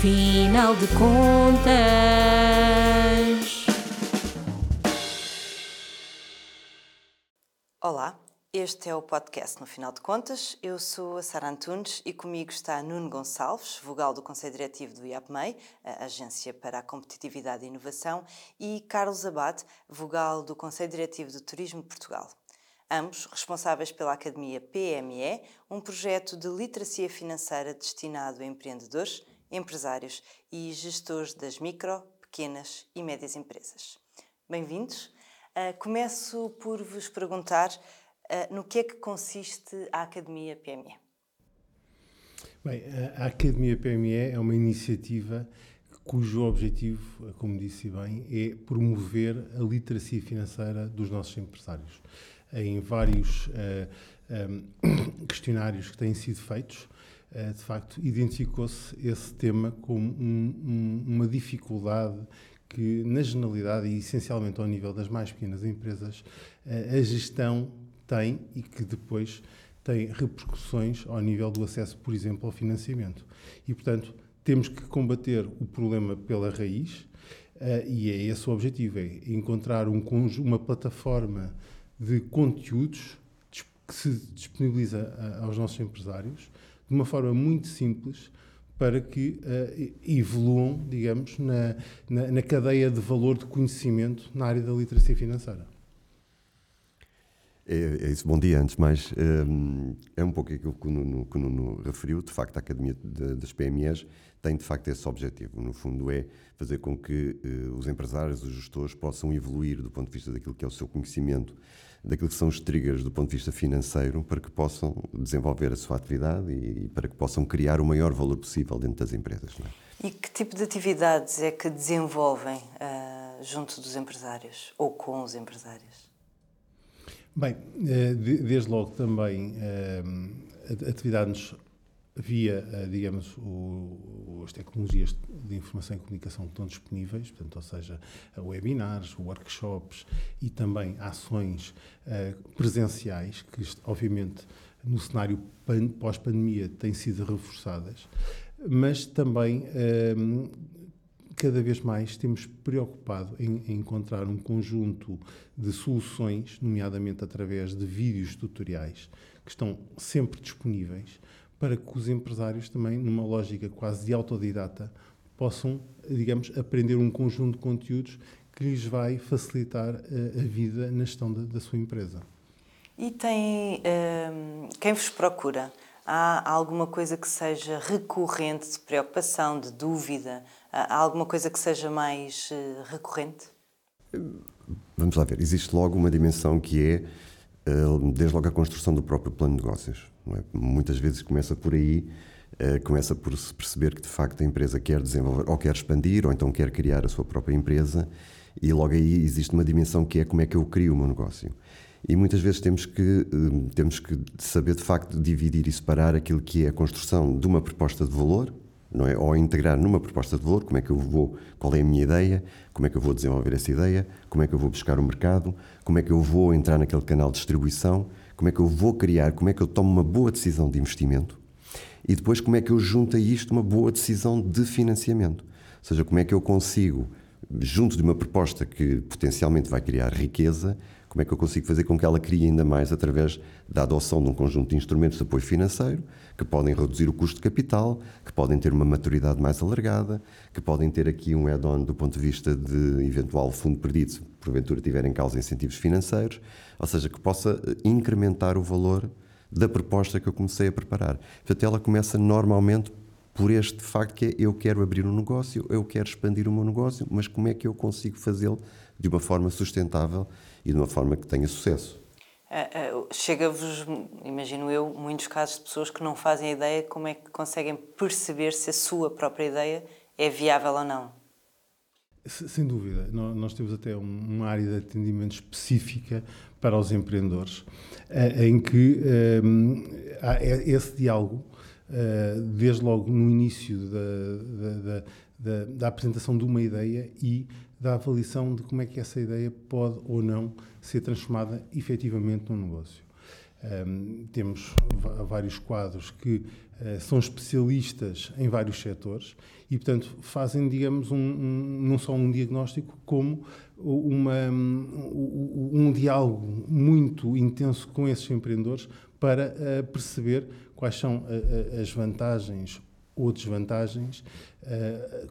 Final de contas. Olá, este é o podcast No Final de Contas. Eu sou a Sara Antunes e comigo está Nuno Gonçalves, vogal do Conselho Diretivo do IAPMEI, a Agência para a Competitividade e Inovação, e Carlos Abate, vogal do Conselho Diretivo do Turismo de Portugal ambos responsáveis pela Academia PME, um projeto de literacia financeira destinado a empreendedores, empresários e gestores das micro, pequenas e médias empresas. Bem-vindos. Uh, começo por vos perguntar uh, no que é que consiste a Academia PME. Bem, a Academia PME é uma iniciativa cujo objetivo, como disse bem, é promover a literacia financeira dos nossos empresários em vários uh, eh, um, eh, questionários que têm sido feitos, de facto, identificou-se esse tema como um, um, uma dificuldade que, na generalidade e essencialmente ao nível das mais pequenas empresas, uh, a gestão tem e que depois tem repercussões ao nível do acesso, por exemplo, ao financiamento. E, portanto, temos que combater o problema pela raiz, uh, e é esse o objetivo, é encontrar um, uma plataforma de conteúdos que se disponibiliza aos nossos empresários de uma forma muito simples para que uh, evoluam, digamos, na, na, na, cadeia de valor de conhecimento na área da literacia financeira. É, é isso. Bom dia, antes de mais. Um, é um pouco aquilo que o Nuno, que o Nuno referiu. De facto, a Academia de, das PMEs tem, de facto, esse objetivo. No fundo, é fazer com que uh, os empresários, os gestores, possam evoluir do ponto de vista daquilo que é o seu conhecimento daquilo que são os triggers do ponto de vista financeiro para que possam desenvolver a sua atividade e, para que possam criar o maior valor possível dentro das empresas. É? E que tipo de atividades é que desenvolvem uh, junto dos empresários ou com os empresários? Bem, eh, desde logo também eh, atividades via, eh, digamos, o, as tecnologias de informação e comunicação que estão disponíveis, portanto, ou seja, webinars, workshops e também ações uh, presenciais, que obviamente no cenário pós-pandemia têm sido reforçadas, mas também uh, cada vez mais temos preocupado em, em, encontrar um conjunto de soluções, nomeadamente através de vídeos tutoriais, que estão sempre disponíveis para que os empresários também, numa lógica quase de autodidata, possam, digamos, aprender um conjunto de conteúdos que lhes vai facilitar a, eh, a vida na gestão da, da, sua empresa. E tem um, quem vos procura? Há alguma coisa que seja recorrente de preocupação, de dúvida? Há alguma coisa que seja mais uh, recorrente? Vamos lá ver. Existe logo uma dimensão que é, uh, desde logo, a construção do próprio plano de negócios. É? Muitas vezes começa por aí, uh, começa por se perceber que de facto a empresa quer desenvolver, ou quer expandir, ou então quer criar a sua própria empresa, e logo aí existe uma dimensão que é como é que eu crio o meu negócio. E muitas vezes temos que, uh, temos que saber de facto dividir e separar aquilo que é a construção de uma proposta de valor, não é? Ou integrar numa proposta de valor, como é que eu vou, qual é a minha ideia, como é que eu vou desenvolver essa ideia, como é que eu vou buscar o mercado, como é que eu vou entrar naquele canal de distribuição, como é que eu vou criar, como é que eu tomo uma boa decisão de investimento e depois como é que eu junto a isto uma boa decisão de financiamento. Ou seja, como é que eu consigo, junto de uma proposta que potencialmente vai criar riqueza, como é que eu consigo fazer com que ela crie ainda mais através da adoção de um conjunto de instrumentos de apoio financeiro que podem reduzir o custo de capital, que podem ter uma maturidade mais alargada, que podem ter aqui um add-on do ponto de vista de eventual fundo perdido, se porventura tiver em causa incentivos financeiros, ou seja, que possa eh, incrementar o valor da proposta que eu comecei a preparar. Portanto, ela começa normalmente por este facto que é eu quero abrir um negócio, eu quero expandir o meu negócio, mas como é que eu consigo fazê-lo de uma forma sustentável e de uma forma que tenha sucesso? Uh, uh, Chega-vos, imagino eu, muitos casos de pessoas que não fazem ideia como é que conseguem perceber se a sua própria ideia é viável ou não. Sem dúvida. Nós temos até uma área de atendimento específica para os empreendedores, uh, em que há esse diálogo, desde logo no início da, da, da apresentação de uma ideia e da avaliação de como é que essa ideia pode ou não ser transformada efetivamente num negócio. Um, temos vários quadros que uh, são especialistas em vários setores e, portanto, fazem, digamos, um, um, não só um diagnóstico, como uma, um, um diálogo muito intenso com esses empreendedores para uh, perceber quais são uh, as vantagens ou desvantagens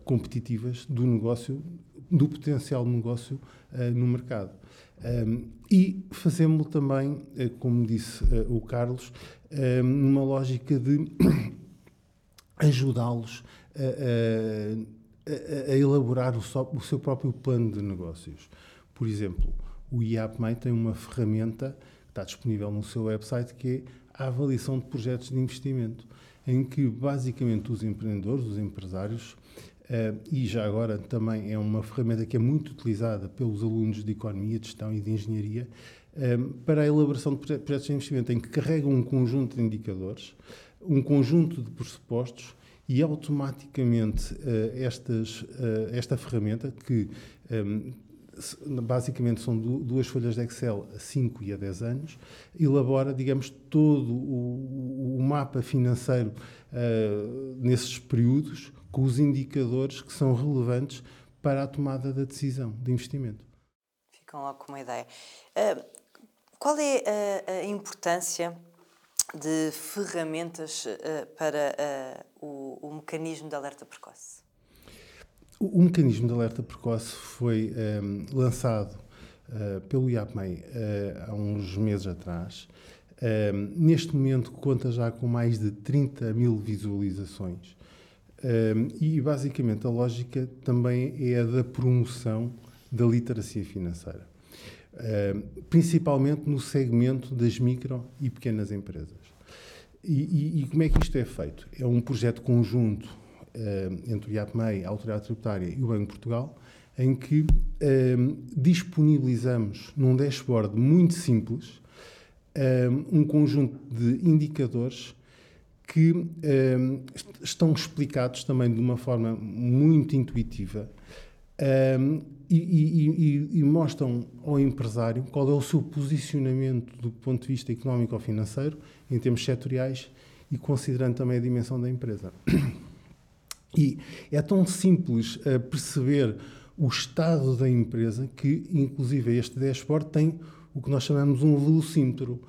competitivas do negócio, do potencial negócio no mercado. Um, e fazemos-lo também, eh, como disse uh, o Carlos, um, numa lógica de ajudá-los a, a, a, elaborar o, so, o, seu próprio plano de negócios. Por exemplo, o IAPMEI tem uma ferramenta que está disponível no seu website que é a avaliação de projetos de investimento, em que basicamente os empreendedores, os empresários, Uh, e já agora também é uma ferramenta que é muito utilizada pelos alunos de Economia, de Gestão e de Engenharia uh, para a elaboração de projetos de investimento, em que carregam um conjunto de indicadores, um conjunto de pressupostos e automaticamente uh, estas, esta ferramenta, que um, basicamente são duas folhas de Excel a 5 e a 10 anos, elabora, digamos, todo o, o mapa financeiro nesses períodos com os indicadores que são relevantes para a tomada da decisão de investimento. Ficam logo com uma ideia. Uh, qual é a, a, importância de ferramentas uh, para uh, o, o, mecanismo de alerta precoce? O, mecanismo de alerta precoce foi um, lançado pelo IAPMEI há uns meses atrás. Um, neste momento conta já com mais de 30 mil visualizações um, e basicamente a lógica também é a da promoção da literacia financeira, um, principalmente no segmento das micro e pequenas empresas. E, e, e, como é que isto é feito? É um projeto conjunto entre o IAPMEI, a Autoridade Tributária e o Banco de Portugal, em que disponibilizamos num dashboard muito simples um conjunto de indicadores que estão explicados também de uma forma muito intuitiva e, e, e, mostram ao empresário qual é o seu posicionamento do ponto de vista económico ou financeiro, em termos setoriais e considerando também a dimensão da empresa. E é tão simples uh, perceber o estado da empresa que, inclusive, este dashboard tem o que nós chamamos um velocímetro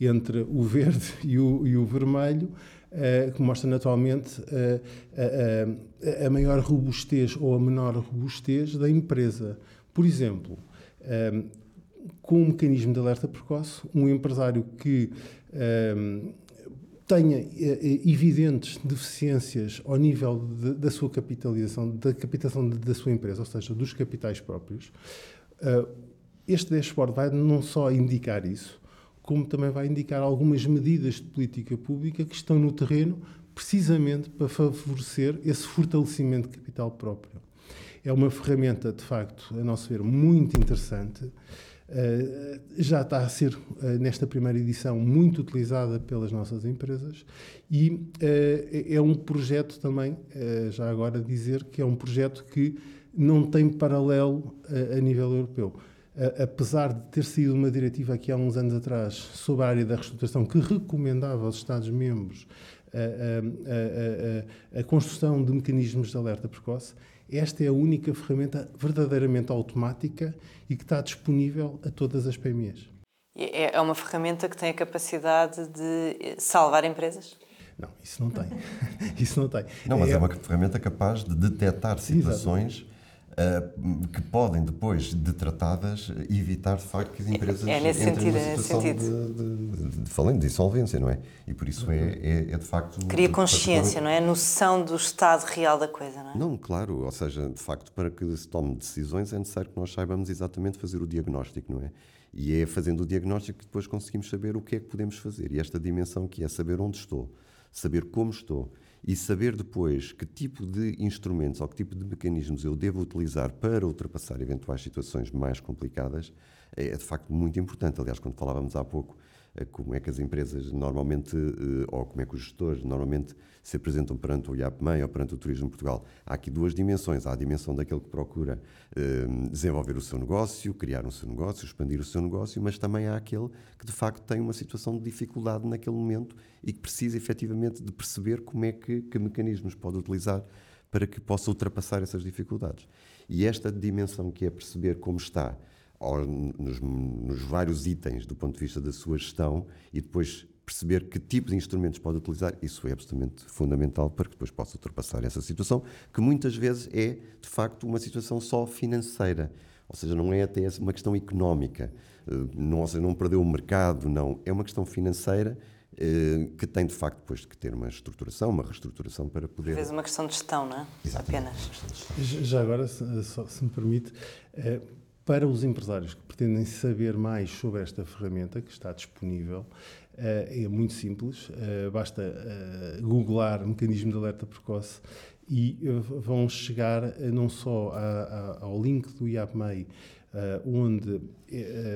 entre o verde e o, e o vermelho, uh, que mostra naturalmente uh, a, maior robustez ou a menor robustez da empresa. Por exemplo, com um mecanismo de alerta precoce, um empresário que tenha evidentes deficiências ao nível de, da sua capitalização, da capitalização da sua empresa, ou seja, dos capitais próprios, este dashboard vai não só indicar isso, como também vai indicar algumas medidas de política pública que estão no terreno precisamente para favorecer esse fortalecimento de capital próprio. É uma ferramenta, de facto, a nosso ver, muito interessante. Uh, já está a ser, uh, nesta primeira edição, muito utilizada pelas nossas empresas e uh, é um projeto também, já agora dizer, que é um projeto que não tem paralelo a nível europeu. Apesar de ter sido uma diretiva aqui há uns anos atrás sobre a área da reestruturação que recomendava aos Estados-membros a, a, a, a, construção de mecanismos de alerta precoce, esta é a única ferramenta verdadeiramente automática e que está disponível a todas as PMEs. É, é uma ferramenta que tem a capacidade de salvar empresas? Não, isso não tem. isso não tem. Não, mas é, é uma ferramenta capaz de detectar situações Exatamente uh, que podem depois de tratadas evitar de facto que as empresas é, é nesse entrem sentido, numa situação de, de, de, de, falando de insolvência, não é? E por isso é, é, é de facto... Cria consciência, não é? A noção do estado real da coisa, não é? Não, claro, ou seja, de facto para que se tome decisões é necessário que nós saibamos exatamente fazer o diagnóstico, não é? E é fazendo o diagnóstico que depois conseguimos saber o que é que podemos fazer. E esta dimensão que é saber onde estou, saber como estou e saber depois que tipo de instrumentos ou que tipo de mecanismos eu devo utilizar para ultrapassar eventuais situações mais complicadas é de facto muito importante. Aliás, quando falávamos há pouco como é que as empresas normalmente, ou como é que os gestores normalmente se apresentam perante o IAPMEI ou perante o Turismo de Portugal. Há aqui duas dimensões. Há a dimensão daquele que procura desenvolver o seu negócio, criar o seu negócio, expandir o seu negócio, mas também há aquele que de facto tem uma situação de dificuldade naquele momento e que precisa efetivamente de perceber como é que, que mecanismos pode utilizar para que possa ultrapassar essas dificuldades. E esta dimensão que é perceber como está nos, nos, vários itens do ponto de vista da sua gestão e depois perceber que tipo de instrumentos pode utilizar, isso é absolutamente fundamental para que depois possa ultrapassar essa situação, que muitas vezes é, de facto, uma situação só financeira. Ou seja, não é até uma questão económica, eh, não, ou seja, não perdeu o mercado, não. É uma questão financeira eh, que tem de facto depois que ter uma estruturação, uma reestruturação para poder. Às vezes uma questão de gestão, não é? Exatamente. Apenas. Já agora, se, se me permite, eh, para os empresários que pretendem saber mais sobre esta ferramenta que está disponível, eh, é muito simples, basta googlar mecanismo de alerta precoce e vão chegar não só ao link do IAPMEI, onde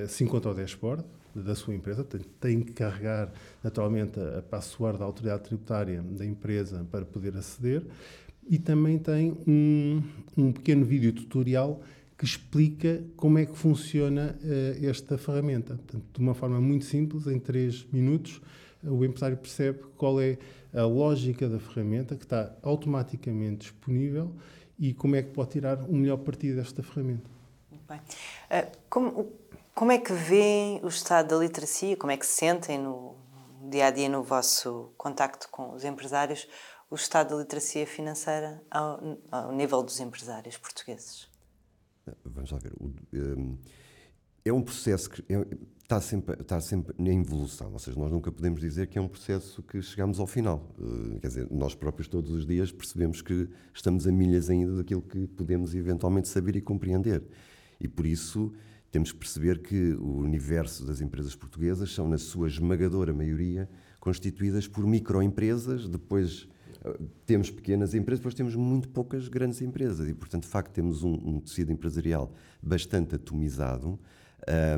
se encontra o dashboard, da sua empresa, tem que carregar naturalmente a password da autoridade tributária da empresa para poder aceder e também tem um, um pequeno vídeo tutorial que explica como é que funciona uh, esta ferramenta. Portanto, de uma forma muito simples, em 3 minutos, o empresário percebe qual é a lógica da ferramenta que está automaticamente disponível e como é que pode tirar o melhor partido desta ferramenta. Bem. Uh, como, como é que veem o estado da literacia? Como é que sentem no dia a dia no vosso contacto com os empresários o estado da literacia financeira ao, ao nível dos empresários portugueses? Vamos lá ver. Hum, é um processo que é, está, sempre, está sempre na evolução, ou seja, nós nunca podemos dizer que é um processo que chegamos ao final. Uh, quer dizer, nós próprios todos os dias percebemos que estamos a milhas ainda daquilo que podemos eventualmente saber e compreender. E por isso temos que perceber que o universo das empresas portuguesas são, na sua esmagadora maioria, constituídas por microempresas, depois eh, temos pequenas empresas, depois temos muito poucas grandes empresas e, portanto, de facto, temos um, um tecido empresarial bastante atomizado,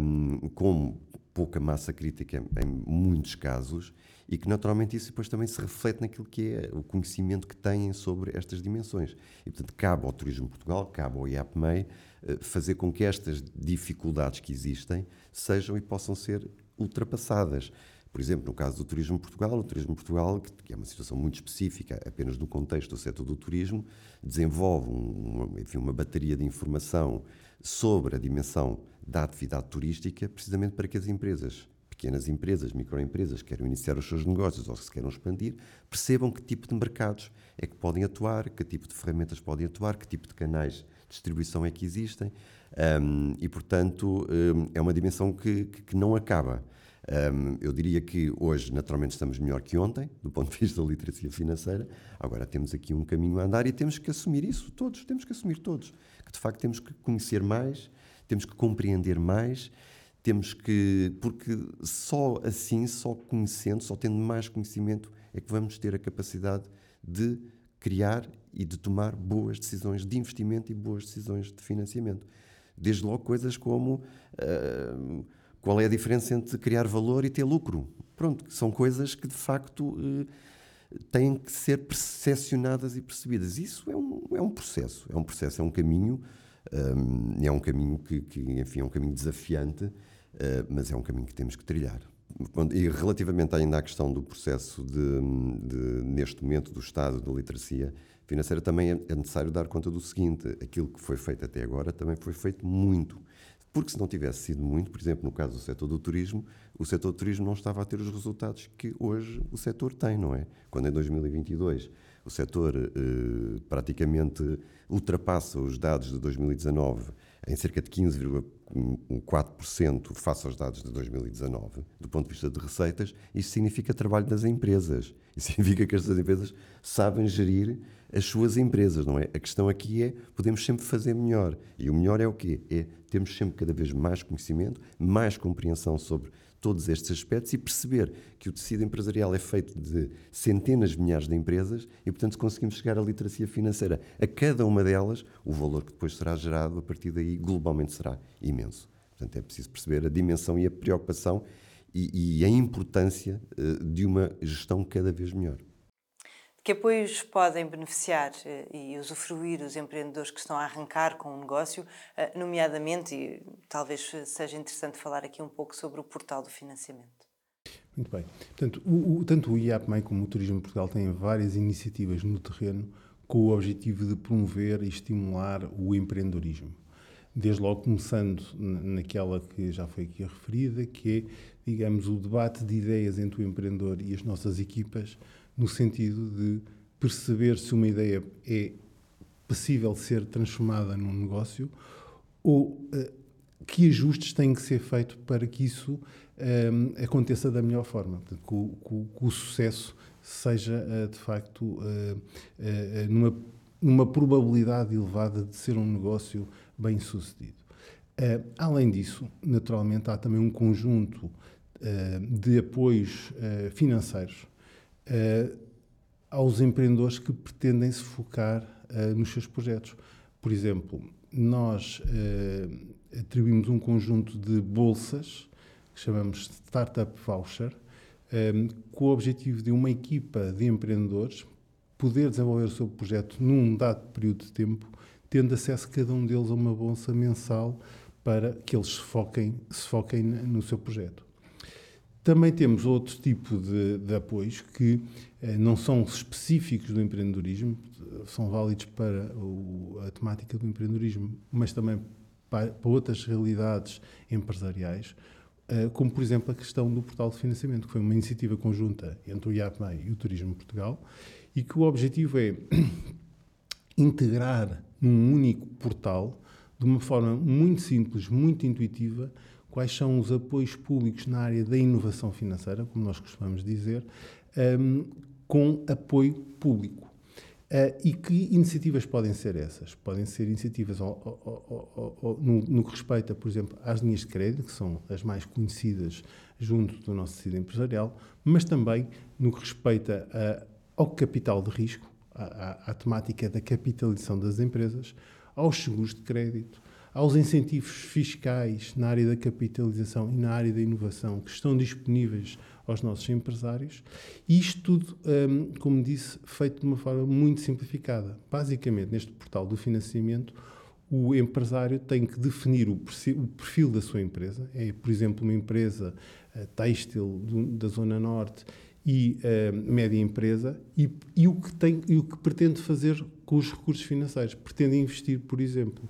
um, com pouca massa crítica em muitos casos e que naturalmente isso depois também se reflete naquilo que é o conhecimento que têm sobre estas dimensões. E portanto cabe ao Turismo Portugal, cabe ao IAPMEI eh, fazer com que estas dificuldades que existem sejam e possam ser ultrapassadas. Por exemplo, no caso do Turismo Portugal, o Turismo Portugal, que é uma situação muito específica apenas no contexto do setor do turismo, desenvolve um, enfim, uma bateria de informação sobre a dimensão da atividade turística, precisamente para que as empresas pequenas empresas, microempresas que querem iniciar os seus negócios ou se queiram expandir, percebam que tipo de mercados é que podem atuar, que tipo de ferramentas podem atuar, que tipo de canais de distribuição é que existem. Um, e, portanto, um, é uma dimensão que, que, que não acaba. Um, eu diria que hoje, naturalmente, estamos melhor que ontem, do ponto de vista da literacia financeira. Agora temos aqui um caminho a andar e temos que assumir isso, todos, temos que assumir todos. Que de facto temos que conhecer mais, temos que compreender mais temos que. Porque só assim, só conhecendo, só tendo mais conhecimento, é que vamos ter a capacidade de criar e de tomar boas decisões de investimento e boas decisões de financiamento. Desde logo coisas como uh, qual é a diferença entre criar valor e ter lucro. Pronto, são coisas que de facto uh, têm que ser percepcionadas e percebidas. Isso é um, é um processo, é um processo, é um caminho, um, eh, é um caminho que, que, enfim, é um caminho desafiante eh, mas é um caminho que temos que trilhar. E relativamente ainda à questão do processo de, de, neste momento, do estado da literacia financeira, também é, é necessário dar conta do seguinte: aquilo que foi feito até agora também foi feito muito. Porque se não tivesse sido muito, por exemplo, no caso do setor do turismo, o setor do turismo não estava a ter os resultados que hoje o setor tem, não é? Quando em 2022 o setor eh, praticamente ultrapassa os dados de 2019 em cerca de 15,4% face aos dados de 2019, do ponto de vista de receitas, isso significa trabalho das empresas. Isso significa que estas empresas sabem gerir as suas empresas, não é? A questão aqui é, podemos sempre fazer melhor. E o melhor é o quê? É termos sempre cada vez mais conhecimento, mais compreensão sobre todos estes aspectos e perceber que o tecido empresarial é feito de centenas de milhares de empresas e, portanto, se conseguimos chegar à literacia financeira a cada uma delas, o valor que depois será gerado a partir daí globalmente será imenso. Portanto, é preciso perceber a dimensão e a preocupação e, e a importância uh, de uma gestão cada vez melhor. Que apoios podem beneficiar uh, e usufruir os empreendedores que estão a arrancar com o um negócio, uh, nomeadamente, e talvez seja interessante falar aqui um pouco sobre o portal do financiamento? Muito bem. Portanto, o, o, tanto o IAPMEI como o Turismo Portugal têm várias iniciativas no terreno com o objetivo de promover e estimular o empreendedorismo desde logo começando naquela que já foi aqui referida, que é, digamos, o debate de ideias entre o empreendedor e as nossas equipas, no sentido de perceber se uma ideia é possível ser transformada num negócio ou uh, que ajustes têm que ser feitos para que isso um, eh, aconteça da melhor forma, que, que, que o sucesso seja uh, de facto uh, numa, numa probabilidade elevada de ser um negócio bem sucedido. Além disso, naturalmente, há também um conjunto de apoios uh, aos empreendedores que pretendem se focar nos seus projetos. Por exemplo, nós atribuímos um conjunto de bolsas que chamamos Startup Voucher, com o objetivo de uma equipa de empreendedores poder desenvolver o seu projeto num dado período de tempo tendo acesso cada um deles a uma bolsa mensal para que eles se foquem, se foquem no seu projeto. Também temos outro tipo de, de apoios que eh, não são específicos do empreendedorismo, são válidos para o, a temática do empreendedorismo, mas também para, para outras realidades empresariais, eh, como por exemplo a questão do portal de financiamento, que foi uma iniciativa conjunta entre o IAPMEI e o Turismo Portugal, e que o objetivo é integrar num único portal, de uma forma muito simples, muito intuitiva, quais são os apoios públicos na área da inovação financeira, como nós costumamos dizer, um, com apoio público. Uh, e que iniciativas podem ser essas? Podem ser iniciativas ao, ao, ao, no, no, que respeita, por exemplo, às linhas de crédito, que são as mais conhecidas junto do nosso tecido empresarial, mas também no que respeita a, ao capital de risco, à, à, temática da capitalização das empresas, aos seguros de crédito, aos incentivos fiscais na área da capitalização e na área da inovação que estão disponíveis aos nossos empresários. E isto tudo, hum, como disse, feito de uma forma muito simplificada. Basicamente, neste portal do financiamento, o empresário tem que definir o perfil da sua empresa. É, por exemplo, uma empresa uh, têxtil da Zona Norte e uh, média empresa e, e, o que tem e o que pretende fazer com os recursos financeiros pretende investir por exemplo.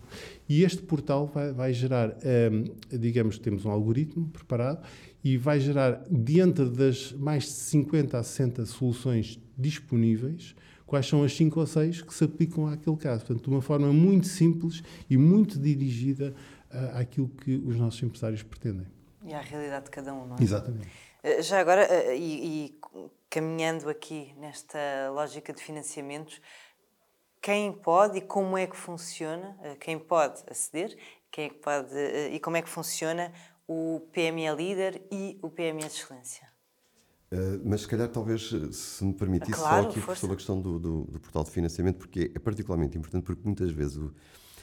E este portal vai, vai gerar um, digamos temos um algoritmo preparado e vai gerar dentro das mais de 50 a 60 soluções disponíveis quais são as 5 ou 6 que se aplicam àquele caso. Portanto de uma forma muito simples e muito dirigida uh, àquilo que os nossos empresários pretendem. E à realidade de cada um não é? exatamente. Eh, já agora, eh, e, e, caminhando aqui nesta lógica de financiamentos, quem pode e como é que funciona, eh, quem pode aceder, quem é que pode e como é que funciona o PME Líder e o PME de Excelência? Uh, mas se calhar talvez, se me permitisse, claro, só aqui força. sobre a questão do, do, do, portal de financiamento, porque é particularmente importante, porque muitas vezes o,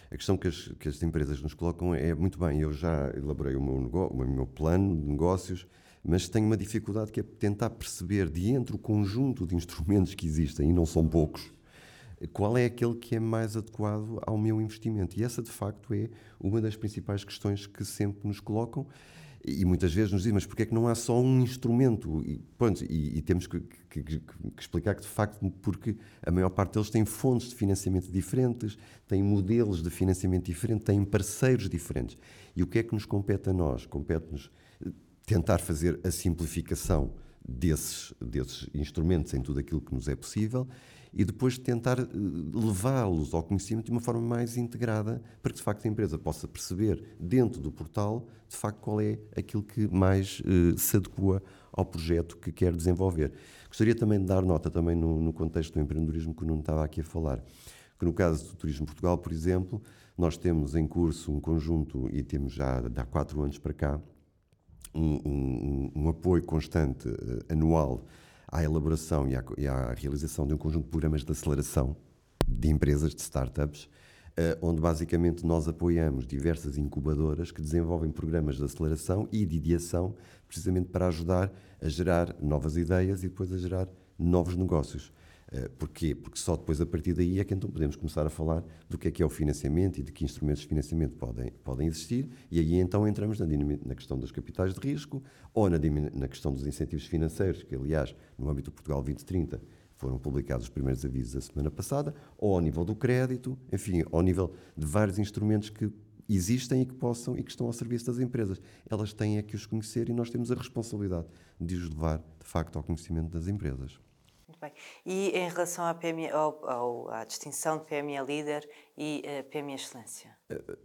a questão que as, que as empresas nos colocam é muito bem, eu já elaborei o meu, negócio, o meu plano de negócios, mas tenho uma dificuldade que é tentar perceber, de entre o conjunto de instrumentos que existem, e não são poucos, qual é aquele que é mais adequado ao meu investimento. E essa, de facto, é uma das principais questões que sempre nos colocam. E muitas vezes nos dizem, mas porquê é que não há só um instrumento? E, pronto, e, e temos que, que, que, explicar que, de facto, porque a maior parte deles tem fontes de financiamento diferentes, tem modelos de financiamento diferentes, têm parceiros diferentes. E o que é que nos compete a nós? Compete-nos tentar fazer a simplificação desses, desses instrumentos em tudo aquilo que nos é possível e depois tentar eh, levá-los ao conhecimento de uma forma mais integrada para que de facto a empresa possa perceber dentro do portal de facto qual é aquilo que mais uh, se adequa ao projeto que quer desenvolver. Gostaria também de dar nota também no, no contexto do empreendedorismo que o Nuno estava aqui a falar, que no caso do Turismo Portugal, por exemplo, nós temos em curso um conjunto e temos já há quatro anos para cá um, um, um apoio constante uh, anual à elaboração e à, e à, realização de um conjunto de programas de aceleração de empresas, de startups, onde basicamente nós apoiamos diversas incubadoras que desenvolvem programas de aceleração e de ideação, precisamente para ajudar a gerar novas ideias e depois a gerar novos negócios. Eh, porquê? Porque só depois, a partir daí, é que então podemos começar a falar do que é que é o financiamento e de que instrumentos de financiamento podem, podem existir, e aí então entramos na, na questão dos capitais de risco ou na, na questão dos incentivos financeiros, que aliás, no âmbito do Portugal 2030, foram publicados os primeiros avisos a semana passada, ou ao nível do crédito, enfim, ao nível de vários instrumentos que existem e que possam e que estão ao serviço das empresas. Elas têm é que os conhecer e nós temos a responsabilidade de os levar, de facto, ao conhecimento das empresas bem. E em relação à, ao, ao, à distinção de PME Líder e uh, PME Excelência?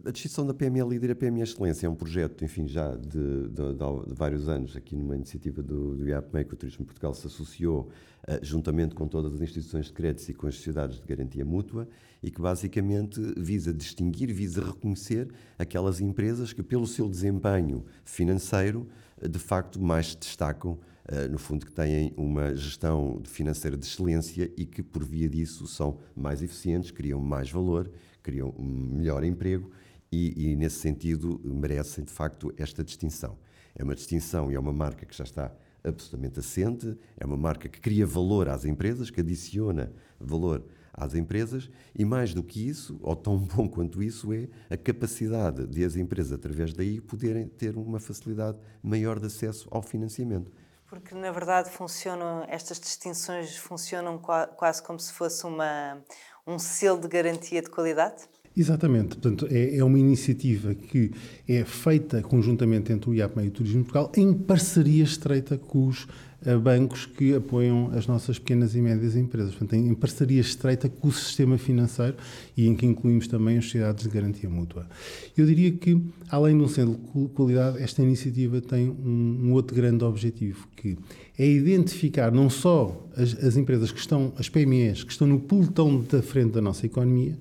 A distinção da PME Líder e a PME Excelência é um projeto, enfim, já de, de, de, vários anos, aqui numa iniciativa do, do IAPMEI, que o Turismo Portugal se associou, uh, juntamente com todas as instituições de crédito e com as sociedades de garantia mútua, e que basicamente visa distinguir, visa reconhecer aquelas empresas que, pelo seu desempenho financeiro, de facto mais se destacam eh, no fundo, que têm uma gestão financeira de excelência e que, por via disso, são mais eficientes, criam mais valor, criam um melhor emprego e, e, nesse sentido, merecem, de facto, esta distinção. É uma distinção e é uma marca que já está absolutamente assente, é uma marca que cria valor às empresas, que adiciona valor às empresas e, mais do que isso, ou tão bom quanto isso, é a capacidade de as empresas, através daí, poderem ter uma facilidade maior de acesso ao financiamento. Porque, na verdade, funcionam, estas distinções funcionam quase como se fosse uma, um selo de garantia de qualidade? Exatamente, portanto, é, é, uma iniciativa que é feita conjuntamente entre o IAPME e o Turismo Portugal em parceria estreita com os uh, bancos que apoiam as nossas pequenas e médias empresas, portanto, em, em, parceria estreita com o sistema financeiro e em que incluímos também as sociedades de garantia mútua. Eu diria que, além de um selo de qualidade, esta iniciativa tem um, um outro grande objetivo, que é identificar não só as, as empresas que estão, as PMEs, que estão no pelotão da frente da nossa economia,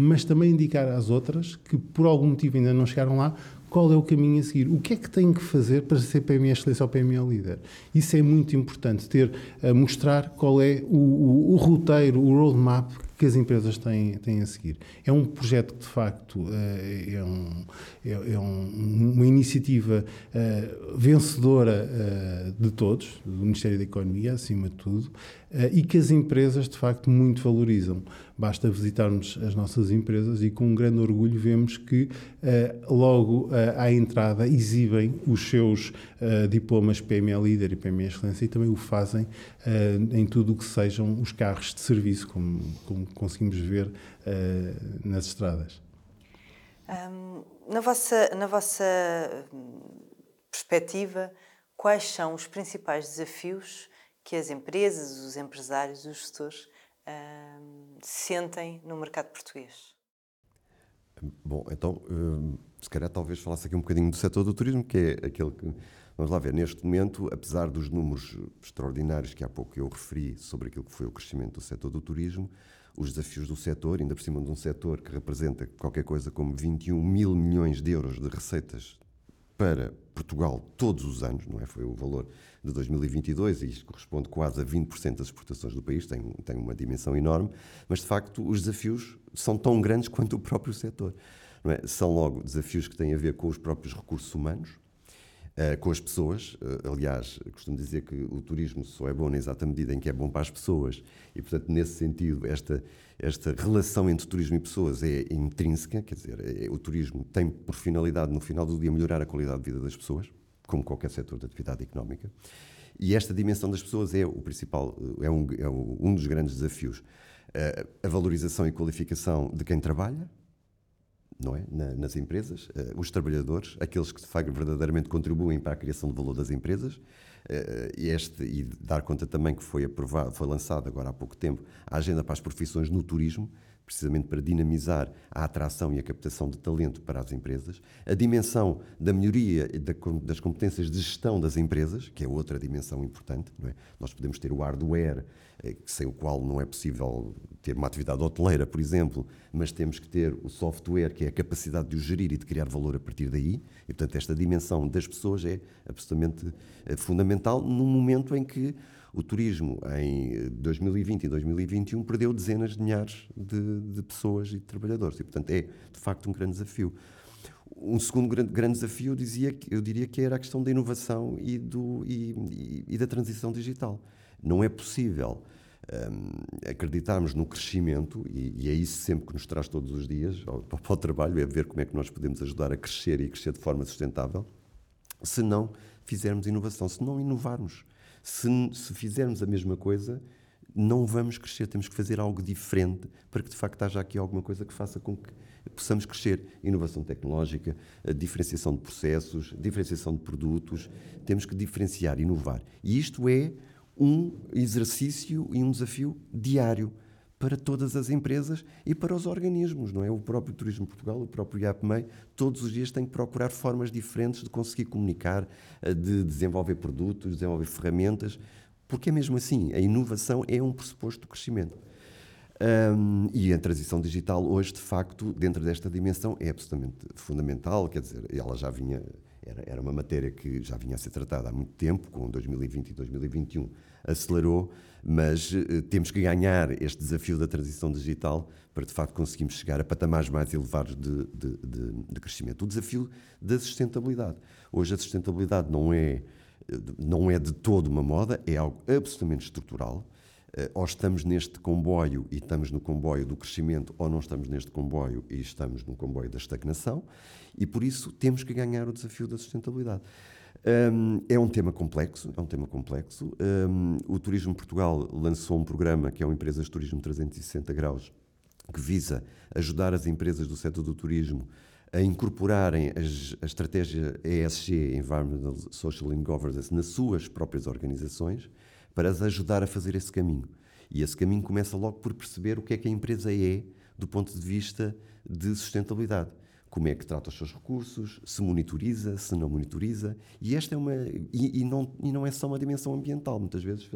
mas também indicar às outras que por algum motivo ainda não chegaram lá qual é o caminho a seguir, o que é que têm que fazer para ser PME excelência ou PME líder. Isso é muito importante, ter, a mostrar qual é o, o, o roteiro, o roadmap que as empresas têm, têm a seguir. É um projeto que, de facto, eh, é, um, é, é um, uma iniciativa uh, vencedora de todos, do Ministério da Economia, acima de tudo, e que as empresas, de facto, muito valorizam. Basta visitarmos as nossas empresas e, com um grande orgulho, vemos que logo à entrada exibem os seus diplomas PME Líder e PME Excelência e também o fazem em tudo o que sejam os carros de serviço, como, como conseguimos ver nas estradas. Na, vossa, na vossa hum, perspectiva, quais são os principais desafios que as empresas, os empresários, os gestores um, sentem no mercado português? Bom, então, hum, se calhar talvez falasse aqui um bocadinho do setor do turismo, que é aquele que, vamos lá ver, neste momento, apesar dos números extraordinários que há pouco eu referi sobre aquilo que foi o crescimento do setor do turismo, os desafios do setor, ainda por cima de um setor que representa qualquer coisa como 21 mil milhões de euros de receitas para Portugal todos os anos, não é? Foi o valor de 2022 e isto corresponde quase a 20% das exportações do país, tem, tem uma dimensão enorme, mas de facto os desafios são tão grandes quanto o próprio setor. É? São logo desafios que têm a ver com os próprios recursos humanos, com as pessoas. Uh, aliás, costumo dizer que o turismo só é bom na exata medida em que é bom para as pessoas e, portanto, nesse sentido, esta, esta relação entre turismo e pessoas é intrínseca, quer dizer, é, o turismo tem por finalidade, no final do dia, melhorar a qualidade de vida das pessoas, como qualquer setor de atividade económica. E esta dimensão das pessoas é o principal, é um, é um dos grandes desafios. A valorização e qualificação de quem trabalha, não é? Na, nas empresas, uh, os trabalhadores, aqueles que verdadeiramente contribuem para a criação de valor das empresas, uh, este, e dar conta também que foi aprovado, foi lançado agora há pouco tempo a agenda para as profissões no turismo, precisamente para dinamizar a atração e a captação de talento para as empresas, a dimensão da melhoria das competências de gestão das empresas, que é outra dimensão importante. É? Nós podemos ter o hardware, eh, sem o qual não é possível ter uma atividade hoteleira, por exemplo, mas temos que ter o software, que é a capacidade de o gerir e de criar valor a partir daí. E, portanto, esta dimensão das pessoas é absolutamente eh, fundamental num momento em que O turismo em 2020 e 2021 perdeu dezenas de milhares de, de pessoas e de trabalhadores e, portanto, é de facto um grande desafio. Um segundo grande, grande desafio, eu, dizia, eu diria que era a questão da inovação e, do, e, e, e da transição digital. Não é possível um, acreditarmos no crescimento, e, e, é isso sempre que nos traz todos os dias ao, ao, trabalho, é ver como é que nós podemos ajudar a crescer e crescer de forma sustentável, se não fizermos inovação, se não inovarmos. Se, se fizermos a mesma coisa, não vamos crescer, temos que fazer algo diferente para que de facto haja aqui alguma coisa que faça com que possamos crescer. Inovação tecnológica, diferenciação de processos, diferenciação de produtos, temos que diferenciar, inovar. E isto é um exercício e um desafio diário para todas as empresas e para os organismos, não é? O próprio Turismo Portugal, o próprio IAPMEI, todos os dias tem que procurar formas diferentes de conseguir comunicar, eh, de desenvolver produtos, desenvolver ferramentas, porque é mesmo assim, a inovação é um pressuposto do crescimento. Um, e a transição digital hoje, de facto, dentro desta dimensão, é absolutamente fundamental, quer dizer, ela já vinha, era, era uma matéria que já vinha a ser tratada há muito tempo, com 2020 e 2021 acelerou, mas uh, temos que ganhar este desafio da transição digital para, de facto, conseguirmos chegar a patamares mais elevados de, de, de, de crescimento. O desafio da sustentabilidade. Hoje a sustentabilidade não é, não é de todo uma moda, é algo absolutamente estrutural eh, ou estamos neste comboio e estamos no comboio do crescimento, ou não estamos neste comboio e estamos no comboio da estagnação, e por isso temos que ganhar o desafio da sustentabilidade. Um, é um tema complexo, é um tema complexo. Um, o Turismo Portugal lançou um programa que é o Empresas de Turismo 360 Graus, que visa ajudar as empresas do setor do turismo a incorporarem as, a estratégia ESG, Environmental, Social and Governance, nas suas próprias organizações para as ajudar a fazer esse caminho. E esse caminho começa logo por perceber o que é que a empresa é do ponto de vista de sustentabilidade. Como é que trata os seus recursos, se monitoriza, se não monitoriza. E esta é uma. E, e não, e não é só uma dimensão ambiental, muitas vezes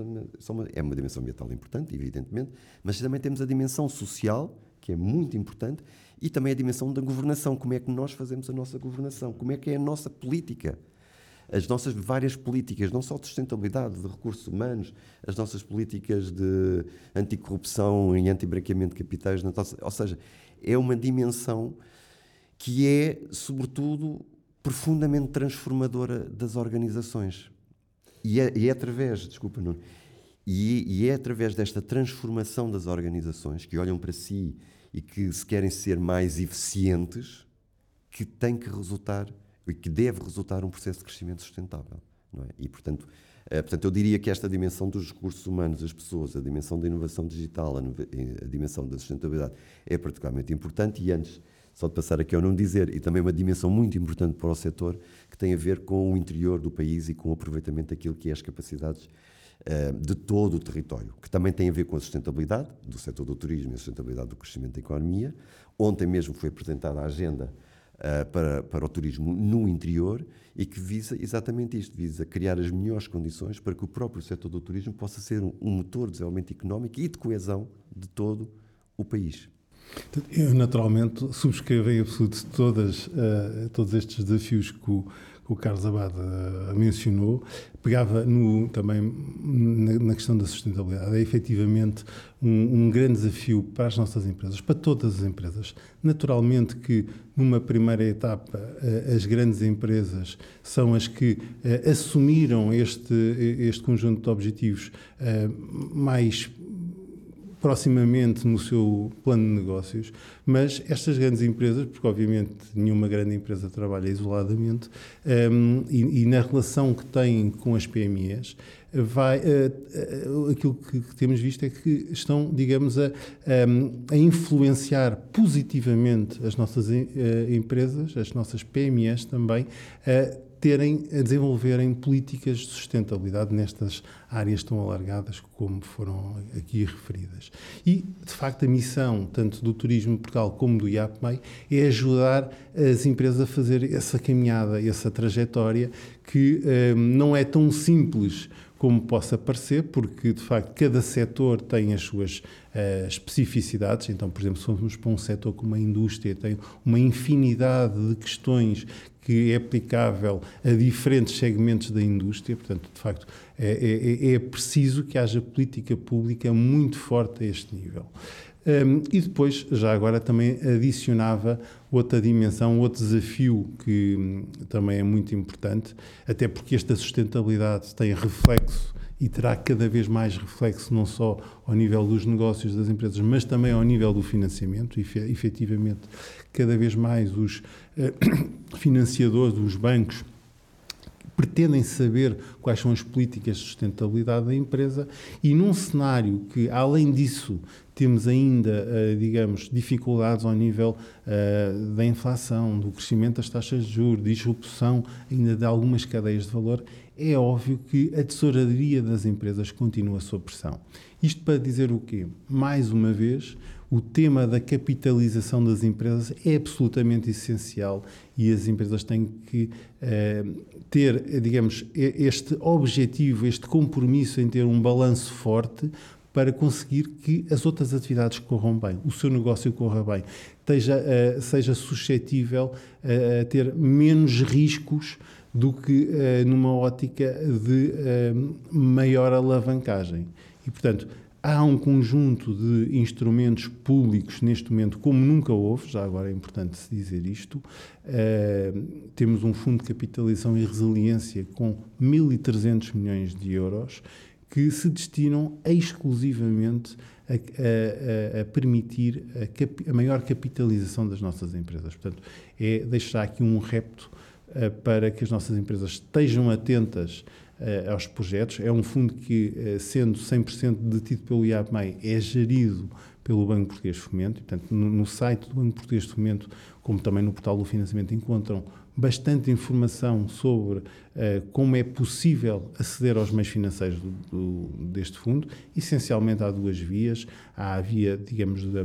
uma, é uma dimensão ambiental importante, evidentemente, mas também temos a dimensão social, que é muito importante, e também a dimensão da governação. Como é que nós fazemos a nossa governação? Como é que é a nossa política? As nossas várias políticas, não só de sustentabilidade, de recursos humanos, as nossas políticas de anticorrupção e anti-branqueamento de capitais, ou seja, é uma dimensão que é, sobretudo, profundamente transformadora das organizações. E é, e é através, desculpa, não, e, e é através desta transformação das organizações que olham para si e que se querem ser mais eficientes que tem que resultar e que deve resultar um processo de crescimento sustentável. Não é? E, portanto, eh, portanto, eu diria que esta dimensão dos recursos humanos, das pessoas, a dimensão da inovação digital, a, dimensão da sustentabilidade é particularmente importante. E antes, só de passar aqui ao não dizer, e também uma dimensão muito importante para o setor, que tem a ver com o interior do país e com o aproveitamento daquilo que é as capacidades uh, de todo o território, que também tem a ver com a sustentabilidade do setor do turismo e a sustentabilidade do crescimento da economia. Ontem mesmo foi apresentada a agenda uh, para, para o turismo no interior e que visa exatamente isto, visa criar as melhores condições para que o próprio setor do turismo possa ser um, um motor de desenvolvimento económico e de coesão de todo o país. Eu, naturalmente, subscrevo em absoluto todas, uh, todos estes desafios que o, que o Carlos Abad uh, mencionou. Pegava no, também na, questão da sustentabilidade. É efetivamente um, um, grande desafio para as nossas empresas, para todas as empresas. Naturalmente que, numa primeira etapa, uh, as grandes empresas são as que assumiram este, este conjunto de objetivos mais proximamente no seu plano de negócios, mas estas grandes empresas, porque obviamente nenhuma grande empresa trabalha isoladamente, um, e, e, na relação que têm com as PMEs, vai, uh, uh, aquilo que, que, temos visto é que estão, digamos, a, um, a influenciar positivamente as nossas uh, empresas, as nossas PMEs também, terem, a desenvolverem políticas de sustentabilidade nestas áreas tão alargadas como foram aqui referidas. E, de facto, a missão tanto do Turismo Portugal como do IAPMEI é ajudar as empresas a fazer essa caminhada, essa trajetória que um, não é tão simples como possa parecer, porque de facto cada setor tem as suas uh, especificidades. Então, por exemplo, se formos para um setor como a indústria, tem uma infinidade de questões que é aplicável a diferentes segmentos da indústria, portanto, de facto, é, é, é preciso que haja política pública muito forte a este nível. Um, e depois, já agora, também adicionava outra dimensão, outro desafio que hum, também é muito importante, até porque esta sustentabilidade tem reflexo e terá cada vez mais reflexo não só ao nível dos negócios das empresas, mas também ao nível do financiamento. E, efetivamente, cada vez mais os financiadores, os bancos, pretendem saber quais são as políticas de sustentabilidade da empresa e num cenário que, além disso, temos ainda, uh, digamos, dificuldades ao nível uh, da inflação, do crescimento das taxas de juros, disrupção ainda de algumas cadeias de valor, é óbvio que a tesouraria das empresas continua sob pressão. Isto para dizer o quê? Mais uma vez, o tema da capitalização das empresas é absolutamente essencial e as empresas têm que uh, ter, digamos, este objetivo, este compromisso em ter um balanço forte para conseguir que as outras atividades corram bem, o seu negócio corra bem, esteja, uh, seja suscetível uh, a ter menos riscos do que numa ótica de maior alavancagem. E, portanto, há um conjunto de instrumentos públicos neste momento, como nunca houve, já agora é importante se dizer isto. temos um fundo de capitalização e resiliência com 1.300 milhões de euros que se destinam exclusivamente a, a, a permitir a, cap, a, maior capitalização das nossas empresas. Portanto, é deixar aqui um repto uh, para que as nossas empresas estejam atentas uh, aos projetos. É um fundo que, uh, sendo 100% detido pelo IAPMEI, é gerido pelo Banco Português de Fomento. E, portanto, no, no site do Banco Português de Fomento, como também no portal do financiamento, encontram bastante informação sobre uh, como é possível aceder aos meios financeiros do, do, deste fundo. Essencialmente há duas vias. Há a via, digamos, da,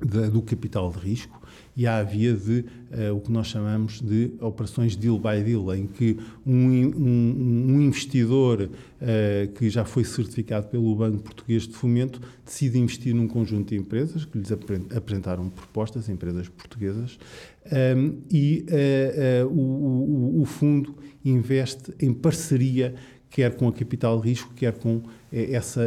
da, do capital de risco, e a via de uh, o que nós chamamos de operações deal by deal, em que um, um, um investidor uh, que já foi certificado pelo Banco Português de Fomento decide investir num conjunto de empresas que lhes apresentaram propostas, empresas portuguesas, um, ehm, e uh, o, o, o fundo investe em parceria quer com a capital de risco, quer com essa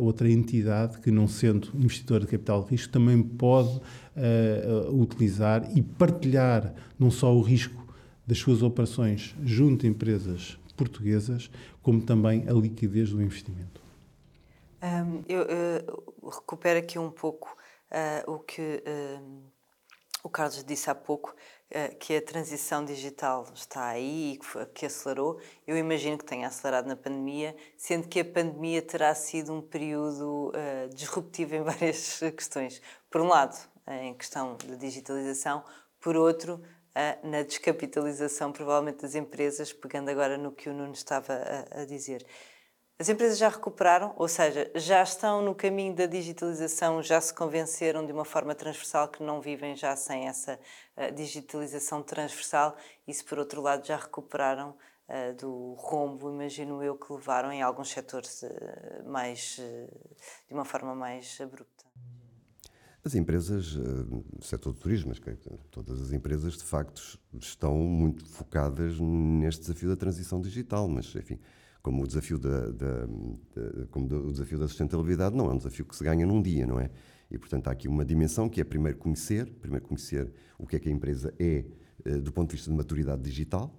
outra entidade que, não sendo investidor de capital de risco, também pode uh, utilizar e partilhar não só o risco das suas operações junto a empresas portuguesas, como também a liquidez do investimento. Um, eu uh, recupero aqui um pouco uh, o que o Carlos disse há pouco, que a transição digital está aí e que, que acelerou. Eu imagino que tenha acelerado na pandemia, sendo que a pandemia terá sido um período disruptivo em várias questões. Por um lado, em questão de digitalização, por outro, na descapitalização, provavelmente, das empresas, pegando agora no que o Nuno estava a, dizer. As empresas já recuperaram, ou seja, já estão no caminho da digitalização, já se convenceram de uma forma transversal que não vivem já sem essa uh, digitalização transversal e se por outro lado já recuperaram do rombo, imagino eu, que levaram em alguns setores mais, de uma forma mais abrupta. As empresas, uh, setor do turismo, mas todas as empresas de facto estão muito focadas neste desafio da transição digital, mas enfim, como o desafio da, da, da como o desafio da sustentabilidade não é um desafio que se ganha num dia, não é? E portanto há aqui uma dimensão que é primeiro conhecer, primeiro conhecer o que é que a empresa é uh, do ponto de vista de maturidade digital,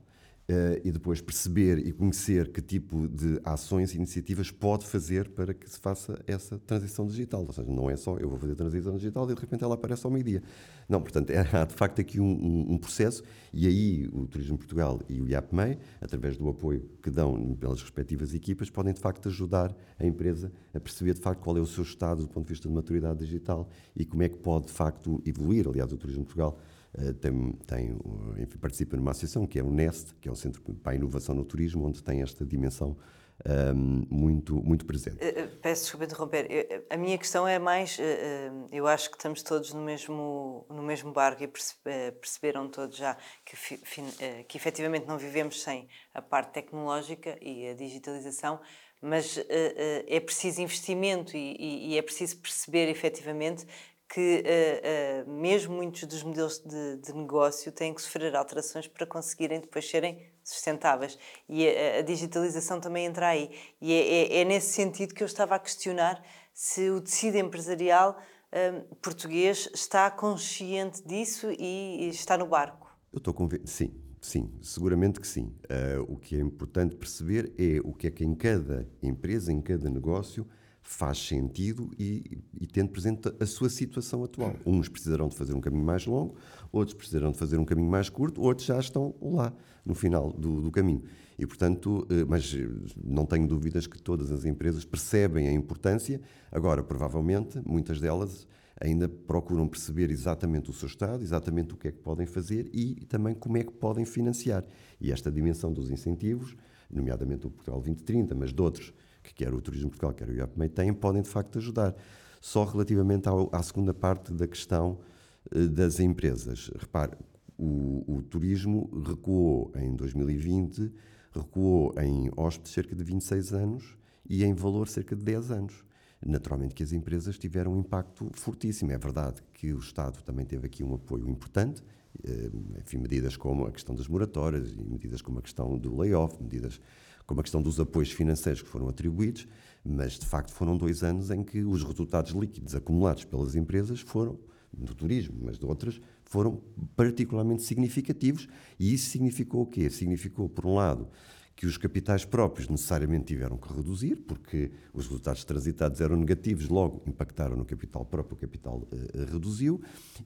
Uh, e depois perceber e conhecer que tipo de ações e iniciativas pode fazer para que se faça essa transição digital. Ou seja, não é só eu vou fazer a transição digital e de repente ela aparece ao meio-dia. Não, portanto, é, há de facto aqui um, um, um, processo e aí o Turismo Portugal e o IAPMEI, através do apoio que dão pelas respectivas equipas, podem de facto ajudar a empresa a perceber de facto qual é o seu estado do ponto de vista de maturidade digital e como é que pode de facto evoluir. Aliás, o Turismo Portugal tem, tem, enfim, participa numa associação que é o NEST, que é o Centro para a Inovação no Turismo, onde tem esta dimensão um, muito, muito presente. Peço desculpa interromper. a minha questão é mais, eu acho que estamos todos no mesmo, no mesmo barco e perceberam todos já que, que efetivamente não vivemos sem a parte tecnológica e a digitalização, mas é preciso investimento e, e é preciso perceber efetivamente que uh, uh, mesmo muitos dos modelos de, de, negócio têm que sofrer alterações para conseguirem depois serem sustentáveis. E a, a digitalização também entra aí. E é, é, é, nesse sentido que eu estava a questionar se o tecido empresarial uh, português está consciente disso e, e está no barco. Eu estou convencido, sim, sim, seguramente que sim. o que é importante perceber é o que é que em cada empresa, em cada negócio, faz sentido e, e tendo presente a sua situação atual. Uns precisarão de fazer um caminho mais longo, outros precisarão de fazer um caminho mais curto, outros já estão lá, no final do, do caminho. E, portanto, eh, mas eh, não tenho dúvidas que todas as empresas percebem a importância. Agora, provavelmente, muitas delas ainda procuram perceber exatamente o seu estado, exatamente o que é que podem fazer e também como é que podem financiar. E esta dimensão dos incentivos, nomeadamente o Portugal 2030, mas de outros, que quer o Turismo Portugal, quer o IAPMEI têm, podem de facto ajudar. Só relativamente ao, à segunda parte da questão eh, das empresas. Repare, o, o, turismo recuou em 2020, recuou em hóspedes cerca de 26 anos e em valor cerca de 10 anos. Naturalmente que as empresas tiveram um impacto fortíssimo. É verdade que o Estado também teve aqui um apoio importante, eh, enfim, medidas como a questão das moratórias medidas como a questão do layoff, medidas como a questão dos apoios financeiros que foram atribuídos, mas de facto foram dois anos em que os resultados líquidos acumulados pelas empresas foram, do turismo, mas de outras, foram particularmente significativos. E isso significou o quê? Significou, por um lado, que os capitais próprios necessariamente tiveram que reduzir, porque os resultados transitados eram negativos, logo impactaram no capital próprio, o capital uh, reduziu,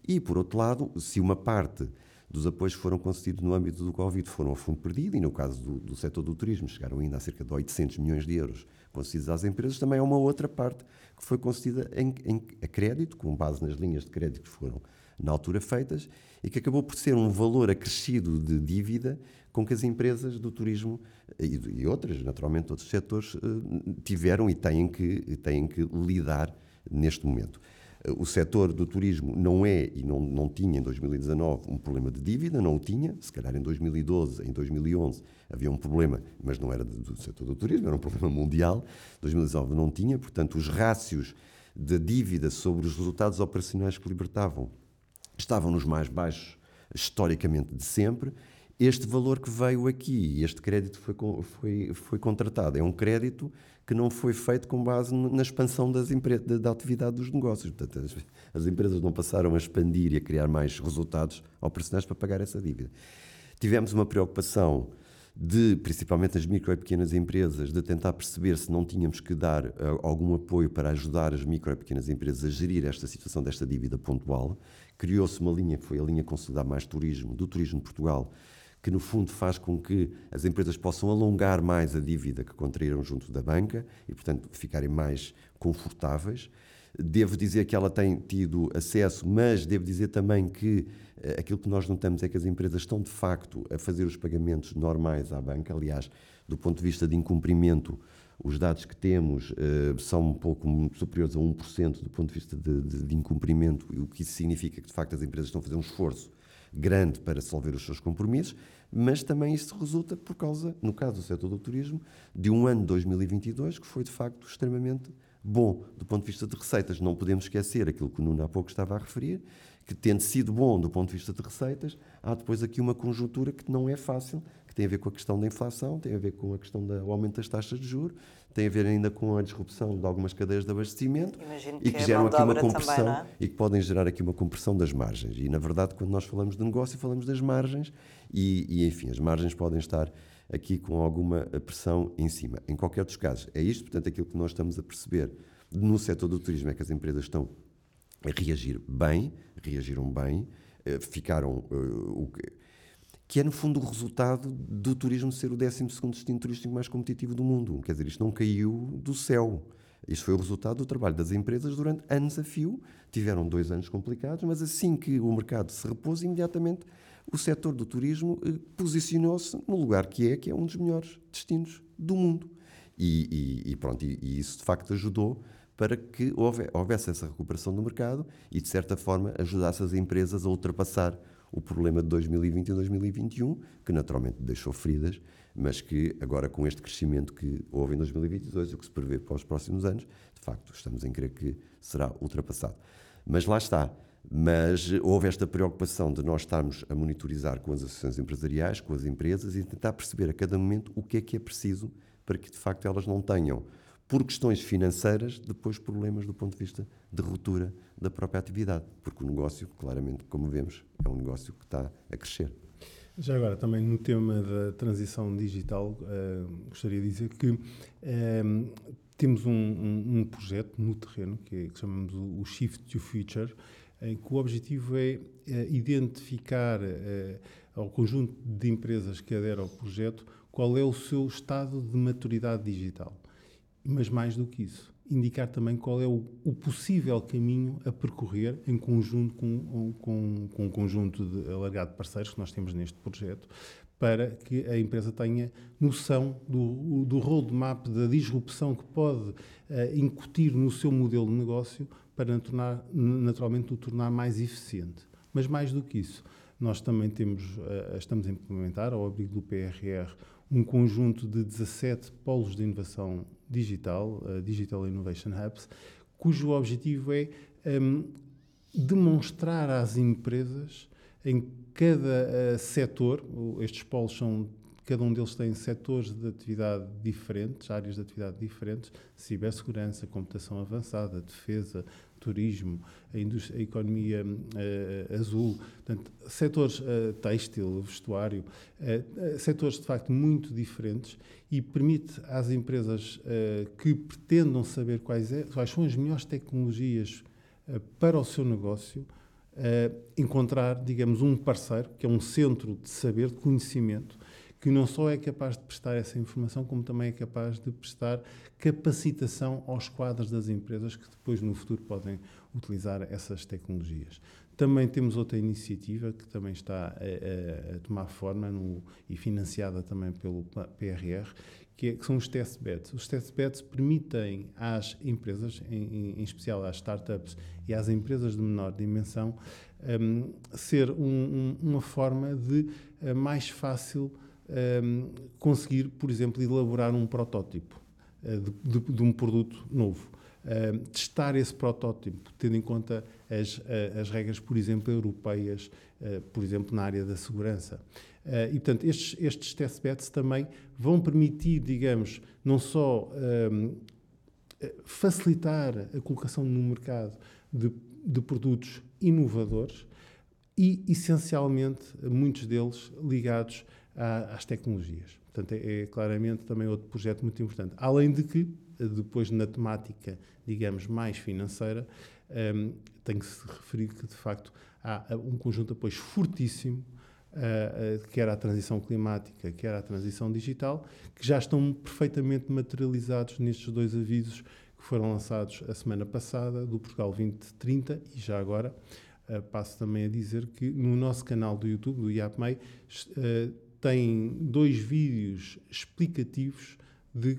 e por outro lado, se uma parte dos apoios que foram concedidos no âmbito do Covid foram a fundo perdido e no caso do, do setor do turismo chegaram ainda a cerca de 800 milhões de euros concedidos às empresas, também há uma outra parte que foi concedida em, em, a crédito, com base nas linhas de crédito que foram na altura feitas e que acabou por ser um valor acrescido de dívida com que as empresas do turismo e, e outras, naturalmente, outros setores eh, tiveram e têm que, têm que lidar neste momento. O setor do turismo não é e não, não tinha em 2019 um problema de dívida, não o tinha. Se calhar em 2012, em 2011 havia um problema, mas não era do setor do turismo, era um problema mundial. 2019 não tinha, portanto, os rácios da dívida sobre os resultados operacionais que libertavam estavam nos mais baixos historicamente de sempre. Este valor que veio aqui, este crédito foi, foi, foi contratado, é um crédito que não foi feito com base na expansão das da, da atividade dos negócios. Portanto, as, as, empresas não passaram a expandir e a criar mais resultados operacionais para pagar essa dívida. Tivemos uma preocupação de, principalmente as micro e pequenas empresas, de tentar perceber se não tínhamos que dar uh, algum apoio para ajudar as micro e pequenas empresas a gerir esta situação desta dívida pontual. Criou-se uma linha, que foi a linha Consolidar Mais Turismo, do Turismo de Portugal, que no fundo faz com que as empresas possam alongar mais a dívida que contraíram junto da banca e, portanto, ficarem mais confortáveis. Devo dizer que ela tem tido acesso, mas devo dizer também que uh, aquilo que nós notamos é que as empresas estão de facto a fazer os pagamentos normais à banca. Aliás, do ponto de vista de incumprimento, os dados que temos uh, são um pouco superiores a 1% do ponto de vista de, de, de incumprimento, o que isso significa que de facto as empresas estão a fazer um esforço grande para resolver os seus compromissos, mas também isso resulta por causa, no caso do setor do turismo, de um ano 2022 que foi de facto extremamente bom do ponto de vista de receitas. Não podemos esquecer aquilo que o Nuno há pouco estava a referir, que tendo sido bom do ponto de vista de receitas, há depois aqui uma conjuntura que não é fácil, que tem a ver com a questão da inflação, tem a ver com a questão do aumento das taxas de juros, tem a ver ainda com a disrupção de algumas cadeias de abastecimento Imagino e que, que geram aqui uma compressão também, é? e que podem gerar aqui uma compressão das margens. E na verdade, quando nós falamos de negócio, falamos das margens e, e enfim, as margens podem estar aqui com alguma pressão em cima. Em qualquer dos casos, é isto, portanto, aquilo que nós estamos a perceber no setor do turismo é que as empresas estão a reagir bem, reagiram bem, eh, ficaram uh, o que que é no fundo o resultado do turismo ser o 12 destino turístico mais competitivo do mundo. Quer dizer, isto não caiu do céu. Isto foi o resultado do trabalho das empresas durante anos a fio. Tiveram dois anos complicados, mas assim que o mercado se repôs, imediatamente o setor do turismo eh, posicionou-se no lugar que é, que é um dos melhores destinos do mundo. E, e, e pronto, e, e, isso de facto ajudou para que houvesse essa recuperação do mercado e, de certa forma, ajudasse as empresas a ultrapassar o problema de 2020 e 2021, que naturalmente deixou feridas, mas que agora com este crescimento que houve em 2022 e o que se prevê para os próximos anos, de facto estamos em crer que será ultrapassado. Mas lá está. Mas houve esta preocupação de nós estarmos a monitorizar com as associações empresariais, com as empresas e tentar perceber a cada momento o que é que é preciso para que de facto elas não tenham, por questões financeiras, depois problemas do ponto de vista de ruptura da própria atividade. Porque o negócio, claramente, como vemos, é um negócio que está a crescer. Já agora, também no tema da transição digital, uh, gostaria de dizer que uh, temos um, um, um, projeto no terreno que, que chamamos o Shift to Future, em que o objetivo é uh, identificar ao conjunto de empresas que aderem ao projeto qual é o seu estado de maturidade digital. Mas mais do que isso, indicar também qual é o, o possível caminho a percorrer em conjunto com, com, com um conjunto de alargado de parceiros que nós temos neste projeto, para que a empresa tenha noção do, do roadmap, da disrupção que pode uh, incutir no seu modelo de negócio para tornar, naturalmente o tornar mais eficiente. Mas mais do que isso, nós também temos, uh, estamos a implementar, ao abrigo do PRR, um conjunto de 17 polos de inovação digital, uh, Digital Innovation Hubs, cujo objetivo é um, demonstrar às empresas em cada uh, setor, estes polos são, cada um deles tem setores de atividade diferentes, áreas de atividade diferentes, cibersegurança, computação avançada, defesa, turismo, a, a economia uh, azul, portanto, setores uh, têxtil, vestuário, uh, setores de facto muito diferentes e permite às empresas que pretendam saber quais, é, quais são as melhores tecnologias para o seu negócio encontrar, digamos, um parceiro, que é um centro de saber, de conhecimento, que não só é capaz de prestar essa informação, como também é capaz de prestar capacitação aos quadros das empresas que depois no futuro podem utilizar essas tecnologias. Também temos outra iniciativa que também está a, a, tomar forma no, e financiada também pelo PRR, que, é, que, são os testbeds. Os testbeds permitem às empresas, em, em, especial às startups e às empresas de menor dimensão, um, ser um, um, uma forma de uh, mais fácil conseguir, por exemplo, elaborar um protótipo uh, de, de, de, um produto novo. Uh, testar esse protótipo, tendo em conta as, uh, as regras, por exemplo, europeias, por exemplo, na área da segurança. e, portanto, estes, estes testbeds também vão permitir, digamos, não só um, facilitar a colocação no mercado de, de produtos inovadores e, essencialmente, muitos deles ligados às tecnologias. Portanto, é, é, claramente também outro projeto muito importante. Além de que, depois na temática, digamos, mais financeira, um, tem que se referir que, de facto, há um conjunto de apoios fortíssimo, uh, uh, quer à transição climática, quer à transição digital, que já estão perfeitamente materializados nestes dois avisos que foram lançados a semana passada, do Portugal 2030, e já agora uh, passo também a dizer que no nosso canal do YouTube, do IAPMEI, tem dois vídeos explicativos de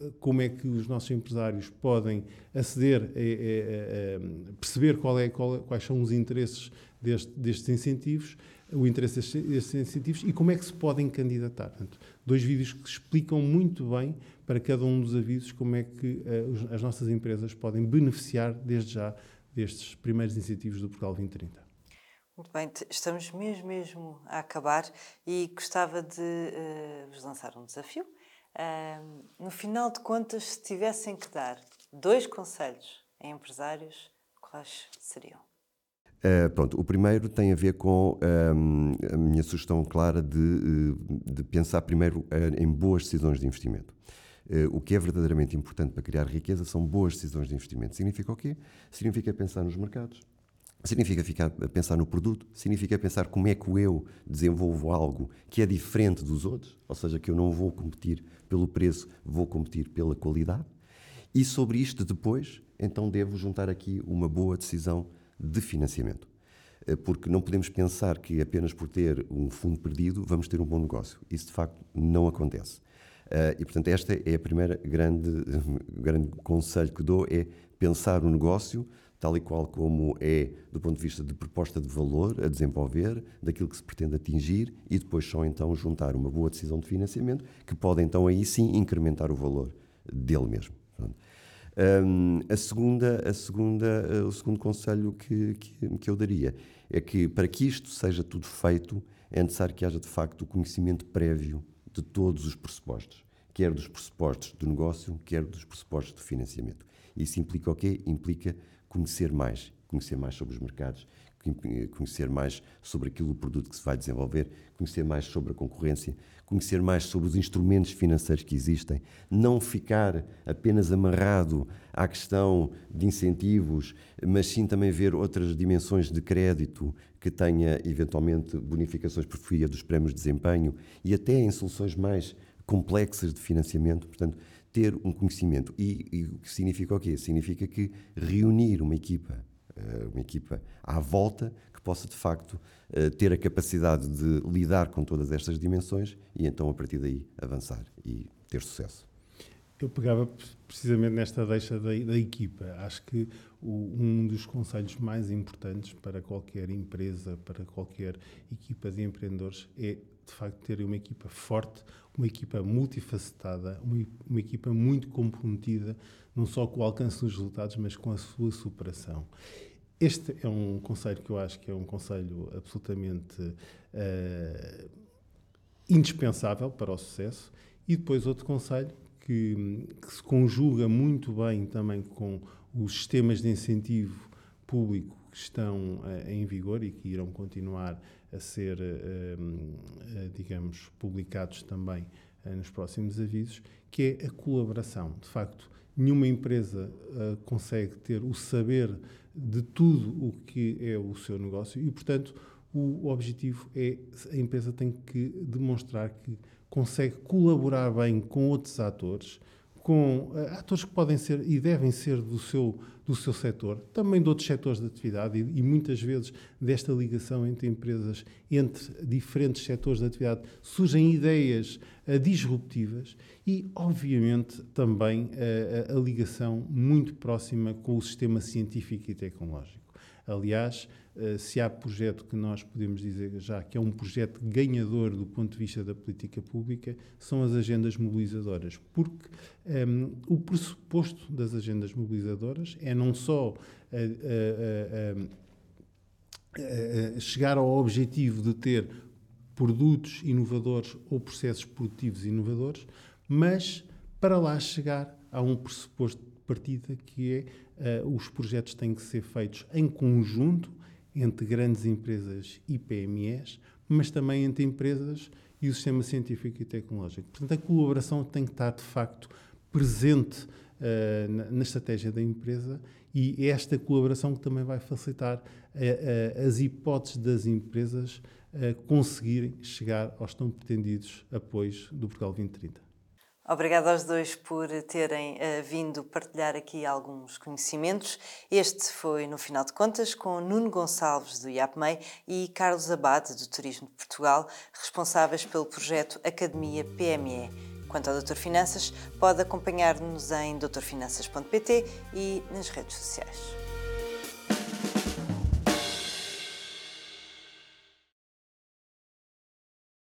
eh, como é que os nossos empresários podem aceder a, a, a perceber qual é, qual, quais são os interesses deste, destes incentivos, o interesse destes, destes, incentivos e como é que se podem candidatar. Portanto, dois vídeos que explicam muito bem para cada um dos avisos como é que uh, as nossas empresas podem beneficiar desde já destes primeiros incentivos do Portugal 2030. Muito bem, estamos mesmo, mesmo a acabar e gostava de uh, vos lançar um desafio. Uh, no final de contas, se tivessem que dar dois conselhos a empresários, quais seriam? Uh, pronto, o primeiro tem a ver com a minha sugestão clara de, de pensar primeiro em boas decisões de investimento. o que é verdadeiramente importante para criar riqueza são boas decisões de investimento. Significa o quê? Significa pensar nos mercados, Significa ficar a pensar no produto, significa pensar como é que eu desenvolvo algo que é diferente dos outros, ou seja, que eu não vou competir pelo preço, vou competir pela qualidade. E sobre isto depois, então devo juntar aqui uma boa decisão de financiamento. Eh, porque não podemos pensar que apenas por ter um fundo perdido vamos ter um bom negócio. Isso de facto não acontece. Uh, e, portanto, esta é a primeira grande, grande conselho que dou, é pensar o negócio tal e qual como é do ponto de vista de proposta de valor a desenvolver, daquilo que se pretende atingir e depois só então juntar uma boa decisão de financiamento que pode então aí sim incrementar o valor dele mesmo. Um, a segunda, a segunda, uh, o segundo conselho que, que, que eu daria é que para que isto seja tudo feito é necessário que haja de facto o conhecimento prévio de todos os pressupostos, quer dos pressupostos do negócio, quer dos pressupostos do financiamento. Isso implica o quê? Implica conhecer mais, conhecer mais sobre os mercados, conhecer mais sobre aquilo o produto que se vai desenvolver, conhecer mais sobre a concorrência, conhecer mais sobre os instrumentos financeiros que existem, não ficar apenas amarrado à questão de incentivos, mas sim também ver outras dimensões de crédito que tenha eventualmente bonificações por via dos prémios de desempenho e até em soluções mais complexas de financiamento, portanto, ter um conhecimento. E, e o que significa o quê? Significa que reunir uma equipa, eh, uma equipa à volta que possa de facto eh, ter a capacidade de lidar com todas estas dimensões e então a partir daí avançar e ter sucesso. Eu pegava precisamente nesta deixa da, da equipa. Acho que o, um dos conselhos mais importantes para qualquer empresa, para qualquer equipa de empreendedores, é de facto ter uma equipa forte, uma equipa multifacetada, uma, uma equipa muito comprometida, não só com o alcance dos resultados, mas com a sua superação. Este é um conselho que eu acho que é um conselho absolutamente uh, indispensável para o sucesso. E depois outro conselho que, que se conjuga muito bem também com os sistemas de incentivo público que estão uh, em vigor e que irão continuar a ser, uh, uh, digamos, publicados também nos próximos avisos, que é a colaboração. De facto, nenhuma empresa consegue ter o saber de tudo o que é o seu negócio e, portanto, o objetivo é a empresa tem que demonstrar que consegue colaborar bem com outros atores, com uh, atores que podem ser e devem ser do seu, do seu setor, também de outros setores de atividade e, e, muitas vezes desta ligação entre empresas, entre diferentes setores de atividade, surgem ideias uh, disruptivas e, obviamente, também uh, a ligação muito próxima com o sistema científico e tecnológico. Aliás, eh, se há projeto que nós podemos dizer já que é um projeto ganhador do ponto de vista da política pública, são as agendas mobilizadoras, porque um, ehm, o pressuposto das agendas mobilizadoras é não só chegar ao objetivo de ter produtos inovadores ou processos produtivos inovadores, mas para lá chegar há um pressuposto de partida que é os projetos têm que ser feitos em conjunto entre grandes empresas e PMEs, mas também entre empresas e o sistema científico e tecnológico. Portanto, a colaboração tem que estar, de facto, presente uh, na, na, estratégia da empresa e é esta colaboração que também vai facilitar uh, uh, as hipóteses das empresas conseguirem chegar aos tão pretendidos apoios do Portugal 2030. Obrigada aos dois por terem uh, vindo partilhar aqui alguns conhecimentos. Este foi, no final de contas, com Nuno Gonçalves, do IAPMEI, e Carlos Abade, do Turismo de Portugal, responsáveis pelo projeto Academia PME. Quanto ao Doutor Finanças, pode acompanhar-nos em doutorfinanças.pt e nas redes sociais.